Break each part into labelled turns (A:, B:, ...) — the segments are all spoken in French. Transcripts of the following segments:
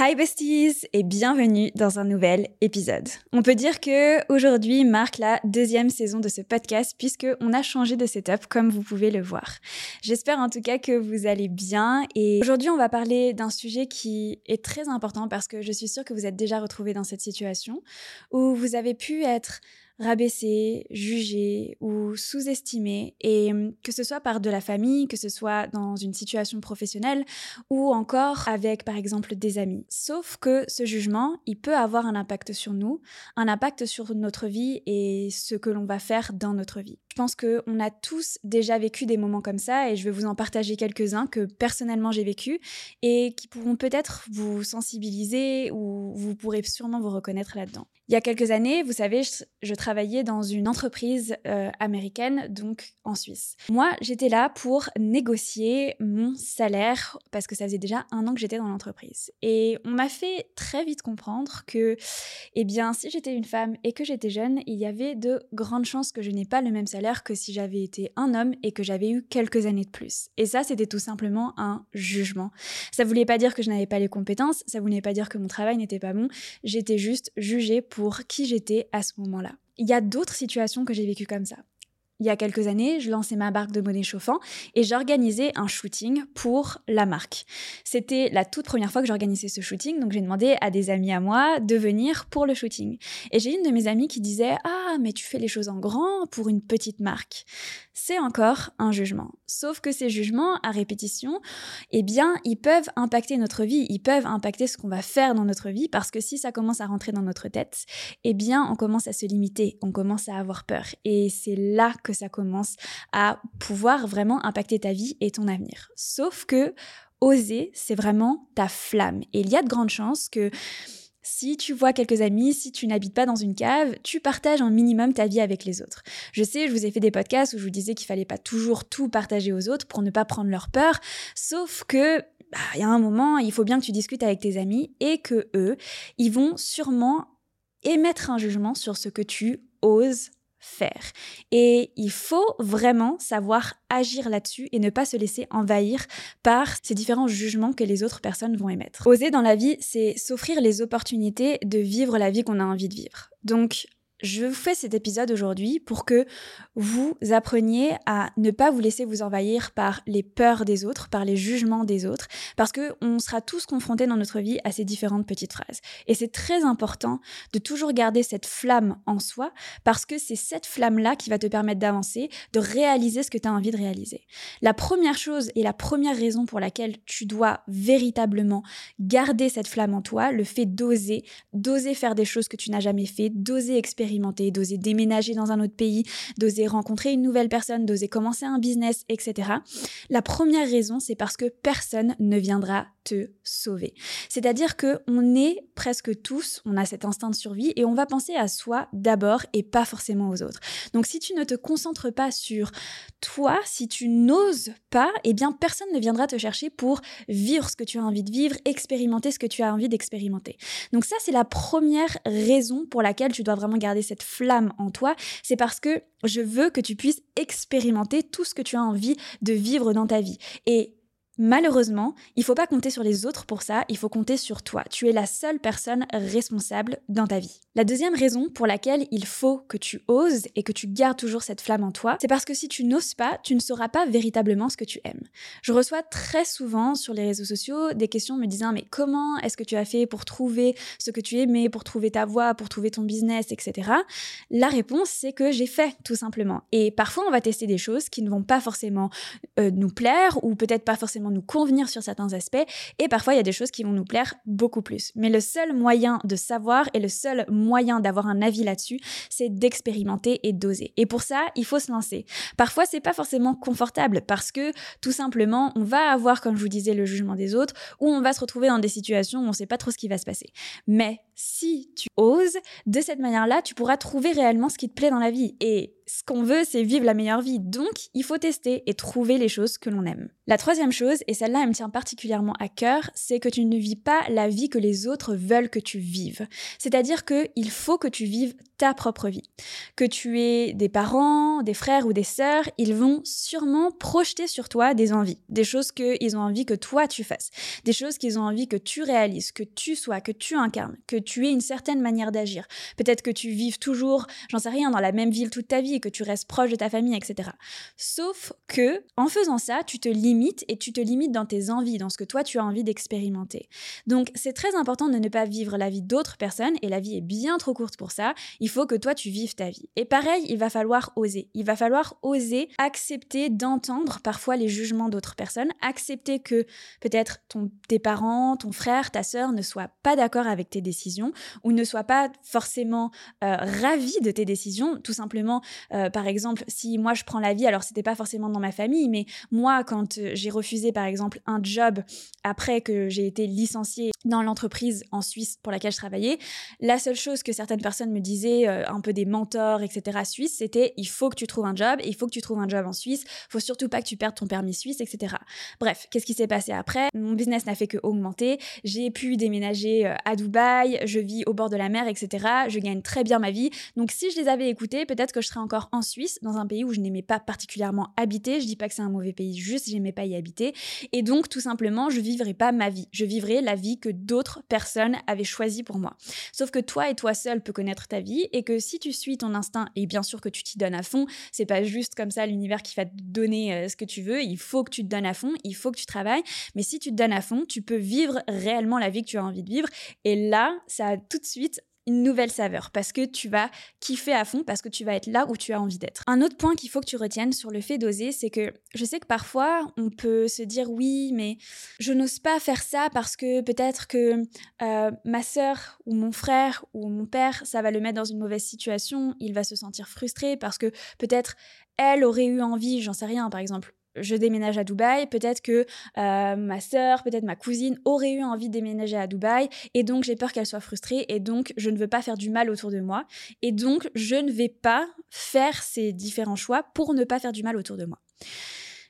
A: Hi besties et bienvenue dans un nouvel épisode. On peut dire que aujourd'hui marque la deuxième saison de ce podcast puisque on a changé de setup comme vous pouvez le voir. J'espère en tout cas que vous allez bien et aujourd'hui on va parler d'un sujet qui est très important parce que je suis sûre que vous êtes déjà retrouvés dans cette situation où vous avez pu être rabaissé, jugé ou sous-estimé, et hum, que ce soit par de la famille, que ce soit dans une situation professionnelle ou encore avec par exemple des amis. Sauf que ce jugement, il peut avoir un impact sur nous, un impact sur notre vie et ce que l'on va faire dans notre vie. Je pense qu'on a tous déjà vécu des moments comme ça et je vais vous en partager quelques-uns que personnellement j'ai vécu et qui pourront peut-être vous sensibiliser ou vous pourrez sûrement vous reconnaître là-dedans. Il y a quelques années, vous savez, je, travaillais dans une entreprise euh, américaine, donc en Suisse. Moi, j'étais là pour négocier mon salaire parce que ça faisait déjà un an que j'étais dans l'entreprise. Et on m'a fait très vite comprendre que, eh bien, si j'étais une femme et que j'étais jeune, il y avait de grandes chances que je n'ai pas le même salaire que si j'avais été un homme et que j'avais eu quelques années de plus. Et ça, c'était tout simplement un jugement. Ça voulait pas dire que je n'avais pas les compétences, ça voulait pas dire que mon travail n'était pas bon. J'étais juste jugée pour pour qui j'étais à ce moment-là. Il y a d'autres situations que j'ai vécues comme ça. Il y a quelques années, je lançais ma marque de monnaie chauffant et j'organisais un shooting pour la marque. C'était la toute première fois que j'organisais ce shooting, donc j'ai demandé à des amis à moi de venir pour le shooting. Et j'ai une de mes amies qui disait Ah, mais tu fais les choses en grand pour une petite marque c'est encore un jugement. Sauf que ces jugements à répétition, eh bien, ils peuvent impacter notre vie, ils peuvent impacter ce qu'on va faire dans notre vie, parce que si ça commence à rentrer dans notre tête, eh bien, on commence à se limiter, on commence à avoir peur. Et c'est là que ça commence à pouvoir vraiment impacter ta vie et ton avenir. Sauf que oser, c'est vraiment ta flamme. Et il y a de grandes chances que si tu vois quelques amis, si tu n'habites pas dans une cave, tu partages un minimum ta vie avec les autres. Je sais, je vous ai fait des podcasts où je vous disais qu'il fallait pas toujours tout partager aux autres pour ne pas prendre leur peur, sauf que bah, il y a un moment, il faut bien que tu discutes avec tes amis et que eux, ils vont sûrement émettre un jugement sur ce que tu oses faire. Et il faut vraiment savoir agir là-dessus et ne pas se laisser envahir par ces différents jugements que les autres personnes vont émettre. Oser dans la vie, c'est s'offrir les opportunités de vivre la vie qu'on a envie de vivre. Donc, je vous fais cet épisode aujourd'hui pour que vous appreniez à ne pas vous laisser vous envahir par les peurs des autres, par les jugements des autres, parce que on sera tous confrontés dans notre vie à ces différentes petites phrases. Et c'est très important de toujours garder cette flamme en soi, parce que c'est cette flamme-là qui va te permettre d'avancer, de réaliser ce que tu as envie de réaliser. La première chose et la première raison pour laquelle tu dois véritablement garder cette flamme en toi, le fait d'oser, d'oser faire des choses que tu n'as jamais fait, d'oser expérimenter d'oser déménager dans un autre pays, d'oser rencontrer une nouvelle personne, d'oser commencer un business, etc. La première raison, c'est parce que personne ne viendra te sauver. C'est-à-dire que on est presque tous, on a cet instinct de survie et on va penser à soi d'abord et pas forcément aux autres. Donc si tu ne te concentres pas sur toi, si tu n'oses pas, eh bien personne ne viendra te chercher pour vivre ce que tu as envie de vivre, expérimenter ce que tu as envie d'expérimenter. Donc ça c'est la première raison pour laquelle tu dois vraiment garder cette flamme en toi, c'est parce que je veux que tu puisses expérimenter tout ce que tu as envie de vivre dans ta vie. Et Malheureusement, il faut pas compter sur les autres pour ça, il faut compter sur toi. Tu es la seule personne responsable dans ta vie. La deuxième raison pour laquelle il faut que tu oses et que tu gardes toujours cette flamme en toi, c'est parce que si tu n'oses pas, tu ne sauras pas véritablement ce que tu aimes. Je reçois très souvent sur les réseaux sociaux des questions me disant mais comment est-ce que tu as fait pour trouver ce que tu aimais, pour trouver ta voie, pour trouver ton business, etc. La réponse c'est que j'ai fait tout simplement. Et parfois on va tester des choses qui ne vont pas forcément euh, nous plaire ou peut-être pas forcément nous convenir sur certains aspects et parfois il y a des choses qui vont nous plaire beaucoup plus. Mais le seul moyen de savoir et le seul moyen d'avoir un avis là-dessus, c'est d'expérimenter et d'oser. Et pour ça, il faut se lancer. Parfois, c'est pas forcément confortable parce que tout simplement, on va avoir, comme je vous disais, le jugement des autres ou on va se retrouver dans des situations où on sait pas trop ce qui va se passer. Mais si tu oses, de cette manière-là, tu pourras trouver réellement ce qui te plaît dans la vie. Et ce qu'on veut, c'est vivre la meilleure vie. Donc, il faut tester et trouver les choses que l'on aime. La troisième chose, et celle-là, elle me tient particulièrement à cœur, c'est que tu ne vis pas la vie que les autres veulent que tu vives. C'est-à-dire qu'il faut que tu vives ta propre vie. Que tu aies des parents, des frères ou des sœurs, ils vont sûrement projeter sur toi des envies, des choses qu'ils ont envie que toi tu fasses, des choses qu'ils ont envie que tu réalises, que tu sois, que tu incarnes, que tu aies une certaine manière d'agir. Peut-être que tu vives toujours, j'en sais rien, dans la même ville toute ta vie et que tu restes proche de ta famille, etc. Sauf que, en faisant ça, tu te limites et tu te limites dans tes envies, dans ce que toi tu as envie d'expérimenter. Donc, c'est très important de ne pas vivre la vie d'autres personnes et la vie est bien trop courte pour ça. Il faut que toi tu vives ta vie. Et pareil, il va falloir oser. Il va falloir oser accepter d'entendre parfois les jugements d'autres personnes, accepter que peut-être tes parents, ton frère, ta sœur ne soient pas d'accord avec tes décisions ou ne soient pas forcément euh, ravis de tes décisions. Tout simplement, euh, par exemple, si moi je prends la vie, alors c'était pas forcément dans ma famille, mais moi quand euh, j'ai refusé par exemple un job après que j'ai été licenciée dans l'entreprise en Suisse pour laquelle je travaillais, la seule chose que certaines personnes me disaient, un peu des mentors, etc. suisses, c'était il faut que tu trouves un job, il faut que tu trouves un job en Suisse, faut surtout pas que tu perdes ton permis suisse, etc. Bref, qu'est-ce qui s'est passé après? Mon business n'a fait que augmenter, j'ai pu déménager euh, à Dubaï, je vis au bord de la mer, etc. Je gagne très bien ma vie. Donc si je les avais écoutés, peut-être que je serais encore en Suisse, dans un pays où je n'aimais pas particulièrement habiter. Je dis pas que c'est un mauvais pays, juste j'aimais pas y habiter. Et donc tout simplement, je vivrais pas ma vie. Je vivrais la vie que d'autres personnes avaient choisie pour moi. Sauf que toi et toi seul peux connaître ta vie et que si tu suis ton instinct et bien sûr que tu t'y donnes à fond, c'est pas juste comme ça l'univers qui va te donner euh, ce que tu veux. Il faut que tu te donnes à fond, il faut que tu travailles. Mais si tu te donnes à fond, tu peux vivre réellement la vie que tu as envie de vivre. Et là, ça a tout de suite nouvelle saveur parce que tu vas kiffer à fond, parce que tu vas être là où tu as envie d'être. Un autre point qu'il faut que tu retiennes sur le fait d'oser, c'est que je sais que parfois on peut se dire oui, mais je n'ose pas faire ça parce que peut-être que euh, ma sœur ou mon frère ou mon père, ça va le mettre dans une mauvaise situation, il va se sentir frustré parce que peut-être elle aurait eu envie, j'en sais rien, par exemple, je déménage à Dubaï, peut-être que euh, ma sœur, peut-être ma cousine aurait eu envie de déménager à Dubaï, et donc j'ai peur qu'elle soit frustrée, et donc je ne veux pas faire du mal autour de moi, et donc je ne vais pas faire ces différents choix pour ne pas faire du mal autour de moi.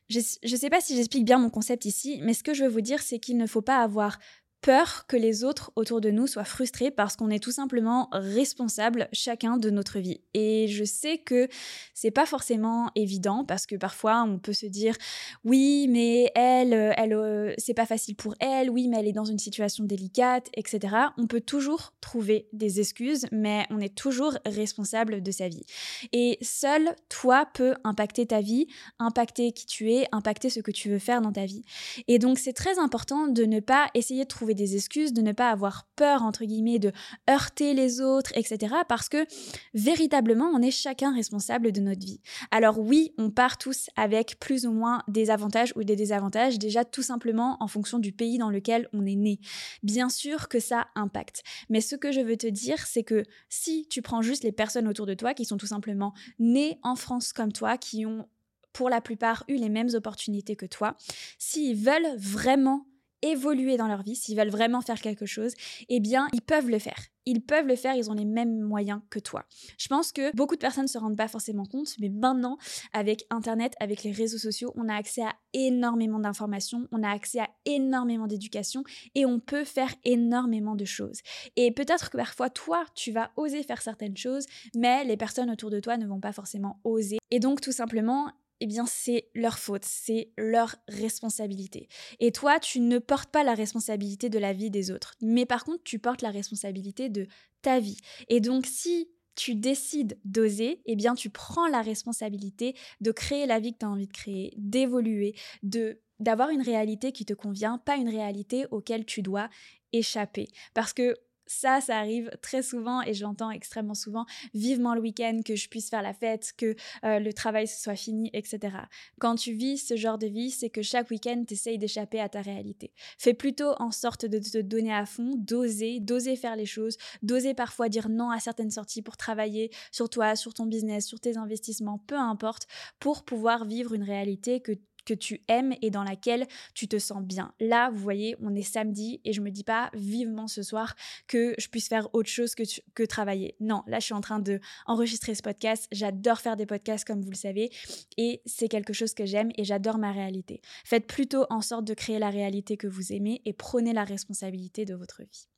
A: Je ne sais pas si j'explique bien mon concept ici, mais ce que je veux vous dire, c'est qu'il ne faut pas avoir peur que les autres autour de nous soient frustrés parce qu'on est tout simplement responsable chacun de notre vie. Et je sais que c'est pas forcément évident parce que parfois on peut se dire oui, mais elle, elle, euh, c'est pas facile pour elle, oui, mais elle est dans une situation délicate, etc. On peut toujours trouver des excuses, mais on est toujours responsable de sa vie. Et seul toi peut impacter ta vie, impacter qui tu es, impacter ce que tu veux faire dans ta vie. Et donc c'est très important de ne pas essayer de trouver des excuses, de ne pas avoir peur, entre guillemets, de heurter les autres, etc. Parce que véritablement, on est chacun responsable de notre vie. Alors oui, on part tous avec plus ou moins des avantages ou des désavantages, déjà tout simplement en fonction du pays dans lequel on est né. Bien sûr que ça impacte. Mais ce que je veux te dire, c'est que si tu prends juste les personnes autour de toi qui sont tout simplement nées en France comme toi, qui ont pour la plupart eu les mêmes opportunités que toi, s'ils veulent vraiment évoluer dans leur vie, s'ils veulent vraiment faire quelque chose, eh bien, ils peuvent le faire. Ils peuvent le faire, ils ont les mêmes moyens que toi. Je pense que beaucoup de personnes ne se rendent pas forcément compte, mais maintenant, avec Internet, avec les réseaux sociaux, on a accès à énormément d'informations, on a accès à énormément d'éducation et on peut faire énormément de choses. Et peut-être que parfois, toi, tu vas oser faire certaines choses, mais les personnes autour de toi ne vont pas forcément oser. Et donc, tout simplement, eh bien c'est leur faute, c'est leur responsabilité. Et toi, tu ne portes pas la responsabilité de la vie des autres, mais par contre, tu portes la responsabilité de ta vie. Et donc si tu décides d'oser, eh bien tu prends la responsabilité de créer la vie que tu as envie de créer, d'évoluer, de d'avoir une réalité qui te convient, pas une réalité auquel tu dois échapper. Parce que ça, ça arrive très souvent et je l'entends extrêmement souvent, vivement le week-end, que je puisse faire la fête, que euh, le travail soit fini, etc. Quand tu vis ce genre de vie, c'est que chaque week-end, tu essayes d'échapper à ta réalité. Fais plutôt en sorte de te donner à fond, d'oser, d'oser faire les choses, d'oser parfois dire non à certaines sorties pour travailler sur toi, sur ton business, sur tes investissements, peu importe, pour pouvoir vivre une réalité que que tu aimes et dans laquelle tu te sens bien. Là, vous voyez, on est samedi et je me dis pas vivement ce soir que je puisse faire autre chose que, que travailler. Non, là, je suis en train de enregistrer ce podcast. J'adore faire des podcasts comme vous le savez et c'est quelque chose que j'aime et j'adore ma réalité. Faites plutôt en sorte de créer la réalité que vous aimez et prenez la responsabilité de votre vie.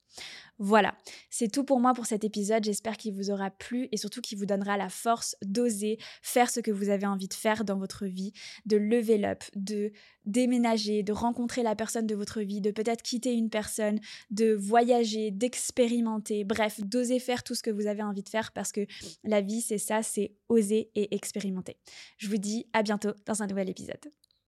A: Voilà, c'est tout pour moi pour cet épisode. J'espère qu'il vous aura plu et surtout qu'il vous donnera la force d'oser faire ce que vous avez envie de faire dans votre vie, de level up, de déménager, de rencontrer la personne de votre vie, de peut-être quitter une personne, de voyager, d'expérimenter, bref, d'oser faire tout ce que vous avez envie de faire parce que la vie, c'est ça, c'est oser et expérimenter. Je vous dis à bientôt dans un nouvel épisode.